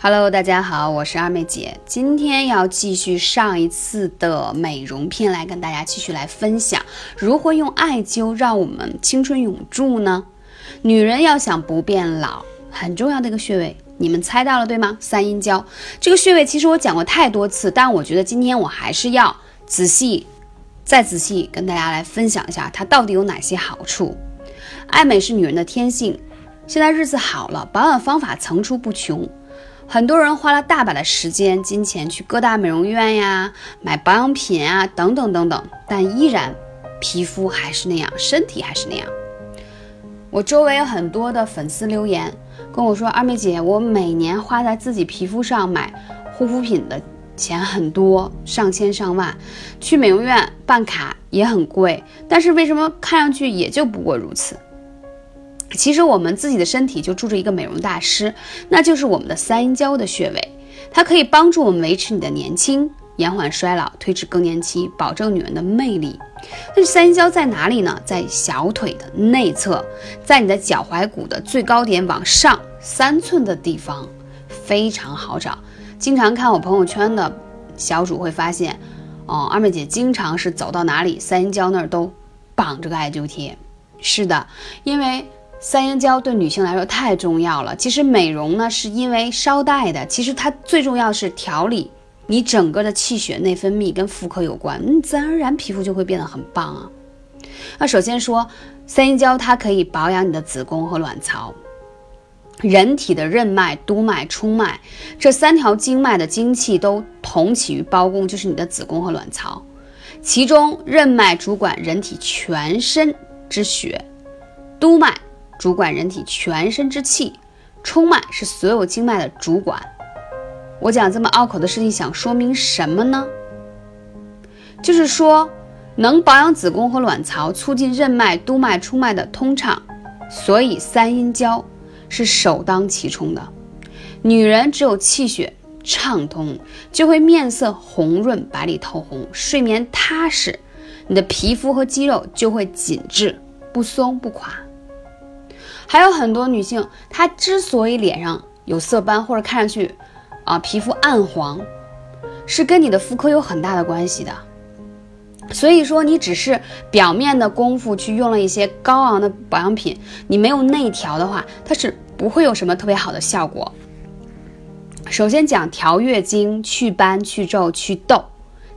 Hello，大家好，我是二妹姐，今天要继续上一次的美容篇，来跟大家继续来分享如何用艾灸让我们青春永驻呢？女人要想不变老，很重要的一个穴位，你们猜到了对吗？三阴交这个穴位，其实我讲过太多次，但我觉得今天我还是要仔细、再仔细跟大家来分享一下它到底有哪些好处。爱美是女人的天性，现在日子好了，保养方法层出不穷。很多人花了大把的时间、金钱去各大美容院呀，买保养品啊，等等等等，但依然皮肤还是那样，身体还是那样。我周围有很多的粉丝留言跟我说：“二妹姐，我每年花在自己皮肤上买护肤品的钱很多，上千上万，去美容院办卡也很贵，但是为什么看上去也就不过如此？”其实我们自己的身体就住着一个美容大师，那就是我们的三阴交的穴位，它可以帮助我们维持你的年轻，延缓衰老，推迟更年期，保证女人的魅力。那三阴交在哪里呢？在小腿的内侧，在你的脚踝骨的最高点往上三寸的地方，非常好找。经常看我朋友圈的小主会发现，哦，二妹姐经常是走到哪里，三阴交那儿都绑着个艾灸贴。是的，因为。三阴交对女性来说太重要了。其实美容呢，是因为捎带的。其实它最重要是调理你整个的气血内分泌，跟妇科有关，你自然而然皮肤就会变得很棒啊。那首先说，三阴交它可以保养你的子宫和卵巢。人体的任脉、督脉、冲脉这三条经脉的精气都同起于胞宫，就是你的子宫和卵巢。其中任脉主管人体全身之血，督脉。主管人体全身之气，冲脉是所有经脉的主管。我讲这么拗口的事情，想说明什么呢？就是说，能保养子宫和卵巢，促进任脉、督脉、冲脉的通畅，所以三阴交是首当其冲的。女人只有气血畅通，就会面色红润、白里透红，睡眠踏实，你的皮肤和肌肉就会紧致不松不垮。还有很多女性，她之所以脸上有色斑或者看上去，啊皮肤暗黄，是跟你的妇科有很大的关系的。所以说，你只是表面的功夫去用了一些高昂的保养品，你没有内调的话，它是不会有什么特别好的效果。首先讲调月经、祛斑、去皱、祛痘，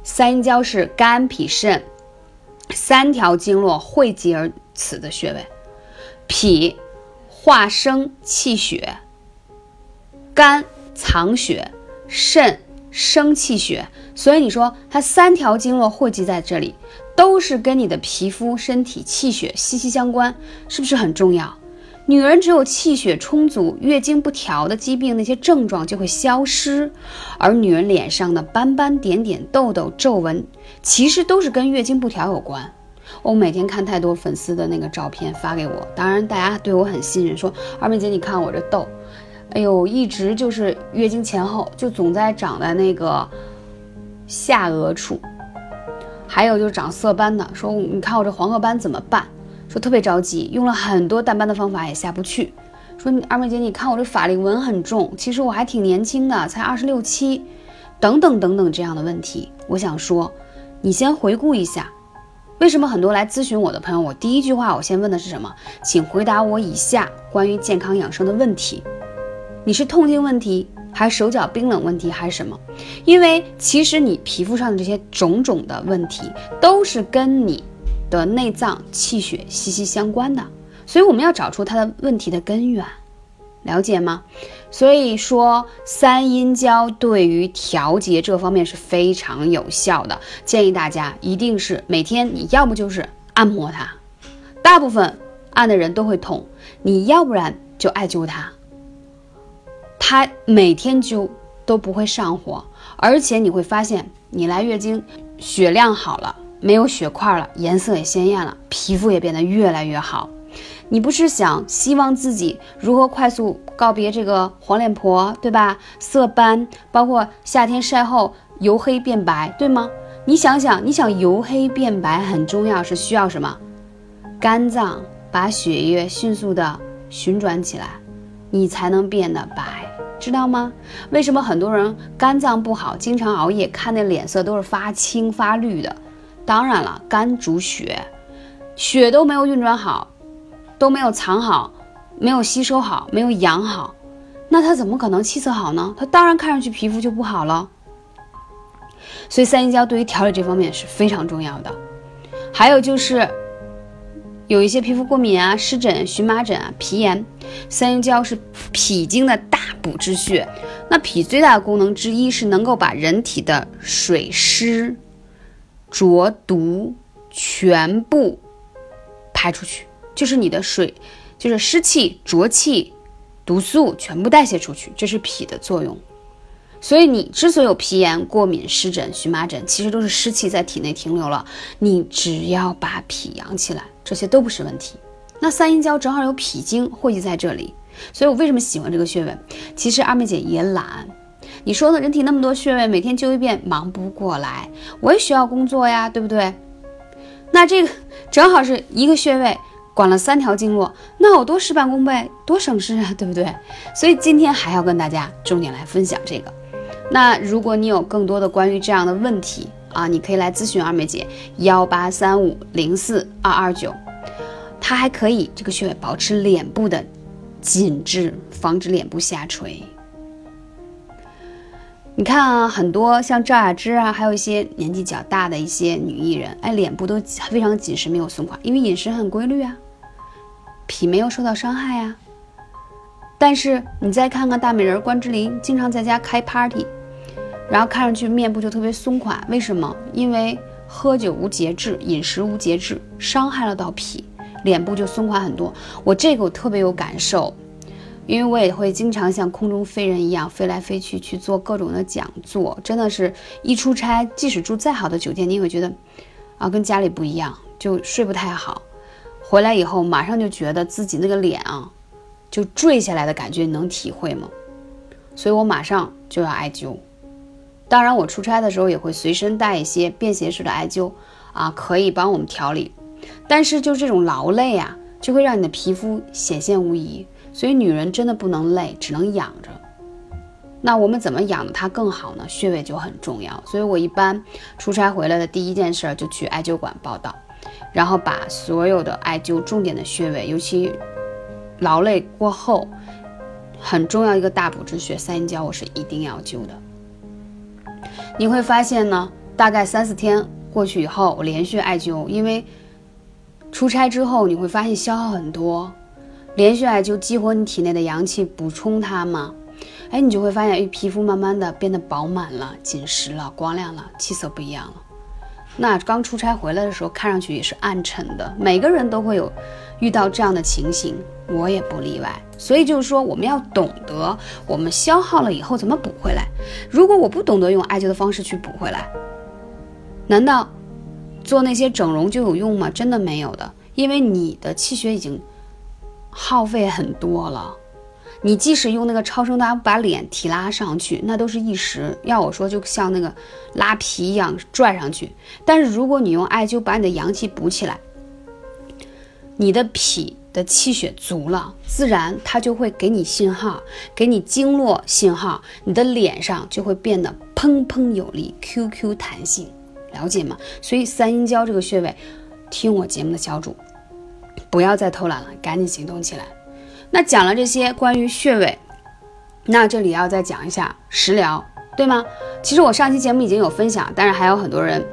三阴交是肝、脾、肾三条经络汇集而此的穴位，脾。化生气血，肝藏血，肾生气血，所以你说它三条经络汇集在这里，都是跟你的皮肤、身体气血息息相关，是不是很重要？女人只有气血充足，月经不调的疾病那些症状就会消失，而女人脸上的斑斑点点、痘痘皱纹，其实都是跟月经不调有关。我每天看太多粉丝的那个照片发给我，当然大家对我很信任，说二妹姐你看我这痘，哎呦，一直就是月经前后就总在长在那个下颚处，还有就是长色斑的，说你看我这黄褐斑怎么办？说特别着急，用了很多淡斑的方法也下不去。说二妹姐你看我这法令纹很重，其实我还挺年轻的，才二十六七，等等等等这样的问题，我想说，你先回顾一下。为什么很多来咨询我的朋友，我第一句话我先问的是什么？请回答我以下关于健康养生的问题：你是痛经问题，还是手脚冰冷问题，还是什么？因为其实你皮肤上的这些种种的问题，都是跟你的内脏气血息息相关的，所以我们要找出它的问题的根源。了解吗？所以说三阴交对于调节这方面是非常有效的，建议大家一定是每天你要不就是按摩它，大部分按的人都会痛，你要不然就艾灸它，它每天灸都不会上火，而且你会发现你来月经血量好了，没有血块了，颜色也鲜艳了，皮肤也变得越来越好。你不是想希望自己如何快速告别这个黄脸婆，对吧？色斑，包括夏天晒后由黑变白，对吗？你想想，你想由黑变白很重要，是需要什么？肝脏把血液迅速的旋转起来，你才能变得白，知道吗？为什么很多人肝脏不好，经常熬夜，看那脸色都是发青发绿的？当然了，肝主血，血都没有运转好，都没有藏好，没有吸收好，没有养好，那他怎么可能气色好呢？他当然看上去皮肤就不好了。所以三阴交对于调理这方面是非常重要的。还有就是有一些皮肤过敏啊、湿疹、荨麻疹啊、皮炎，三阴交是脾经的大补之穴。那脾最大的功能之一是能够把人体的水湿、浊毒全部排出去，就是你的水，就是湿气、浊气、毒素全部代谢出去，这是脾的作用。所以你之所以有皮炎、过敏、湿疹、荨麻疹，其实都是湿气在体内停留了。你只要把脾养起来，这些都不是问题。那三阴交正好有脾经汇集在这里，所以我为什么喜欢这个穴位？其实二妹姐也懒，你说呢？人体那么多穴位，每天灸一遍忙不过来，我也需要工作呀，对不对？那这个正好是一个穴位管了三条经络，那我多事半功倍，多省事啊，对不对？所以今天还要跟大家重点来分享这个。那如果你有更多的关于这样的问题啊，你可以来咨询二妹姐幺八三五零四二二九，它还可以这个穴位保持脸部的紧致，防止脸部下垂。你看啊，很多像赵雅芝啊，还有一些年纪较大的一些女艺人，哎，脸部都非常紧实，没有松垮，因为饮食很规律啊，脾没有受到伤害啊。但是你再看看大美人关之琳，经常在家开 party。然后看上去面部就特别松垮，为什么？因为喝酒无节制，饮食无节制，伤害了到脾，脸部就松垮很多。我这个我特别有感受，因为我也会经常像空中飞人一样飞来飞去去做各种的讲座，真的是一出差，即使住再好的酒店，你也会觉得啊跟家里不一样，就睡不太好。回来以后马上就觉得自己那个脸啊就坠下来的感觉，你能体会吗？所以我马上就要艾灸。当然，我出差的时候也会随身带一些便携式的艾灸，啊，可以帮我们调理。但是就这种劳累啊，就会让你的皮肤显现无疑。所以女人真的不能累，只能养着。那我们怎么养的它更好呢？穴位就很重要。所以我一般出差回来的第一件事就去艾灸馆报道，然后把所有的艾灸重点的穴位，尤其劳累过后很重要一个大补之穴三阴交，我是一定要灸的。你会发现呢，大概三四天过去以后，我连续艾灸，因为出差之后你会发现消耗很多，连续艾灸激活你体内的阳气，补充它嘛，哎，你就会发现，哎，皮肤慢慢的变得饱满了、紧实了、光亮了，气色不一样了。那刚出差回来的时候，看上去也是暗沉的，每个人都会有遇到这样的情形，我也不例外。所以就是说，我们要懂得我们消耗了以后怎么补回来。如果我不懂得用艾灸的方式去补回来，难道做那些整容就有用吗？真的没有的，因为你的气血已经耗费很多了。你即使用那个超声刀把脸提拉上去，那都是一时。要我说，就像那个拉皮一样拽上去。但是如果你用艾灸把你的阳气补起来，你的脾。的气血足了，自然它就会给你信号，给你经络信号，你的脸上就会变得砰砰有力，Q Q 弹性，了解吗？所以三阴交这个穴位，听我节目的小主，不要再偷懒了，赶紧行动起来。那讲了这些关于穴位，那这里要再讲一下食疗，对吗？其实我上期节目已经有分享，但是还有很多人。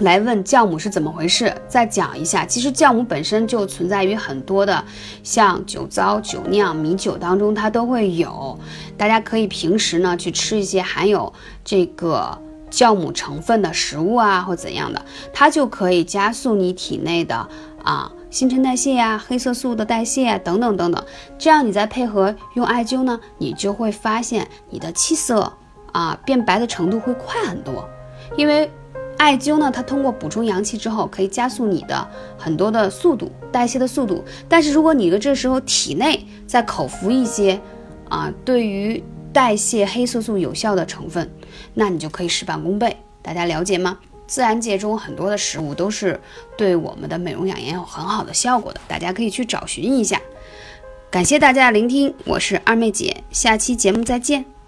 来问酵母是怎么回事？再讲一下，其实酵母本身就存在于很多的，像酒糟、酒酿、米酒当中，它都会有。大家可以平时呢去吃一些含有这个酵母成分的食物啊，或怎样的，它就可以加速你体内的啊新陈代谢呀、黑色素的代谢啊等等等等。这样你再配合用艾灸呢，你就会发现你的气色啊变白的程度会快很多，因为。艾灸呢，它通过补充阳气之后，可以加速你的很多的速度代谢的速度。但是如果你的这时候体内在口服一些啊，对于代谢黑色素有效的成分，那你就可以事半功倍。大家了解吗？自然界中很多的食物都是对我们的美容养颜有很好的效果的，大家可以去找寻一下。感谢大家的聆听，我是二妹姐，下期节目再见。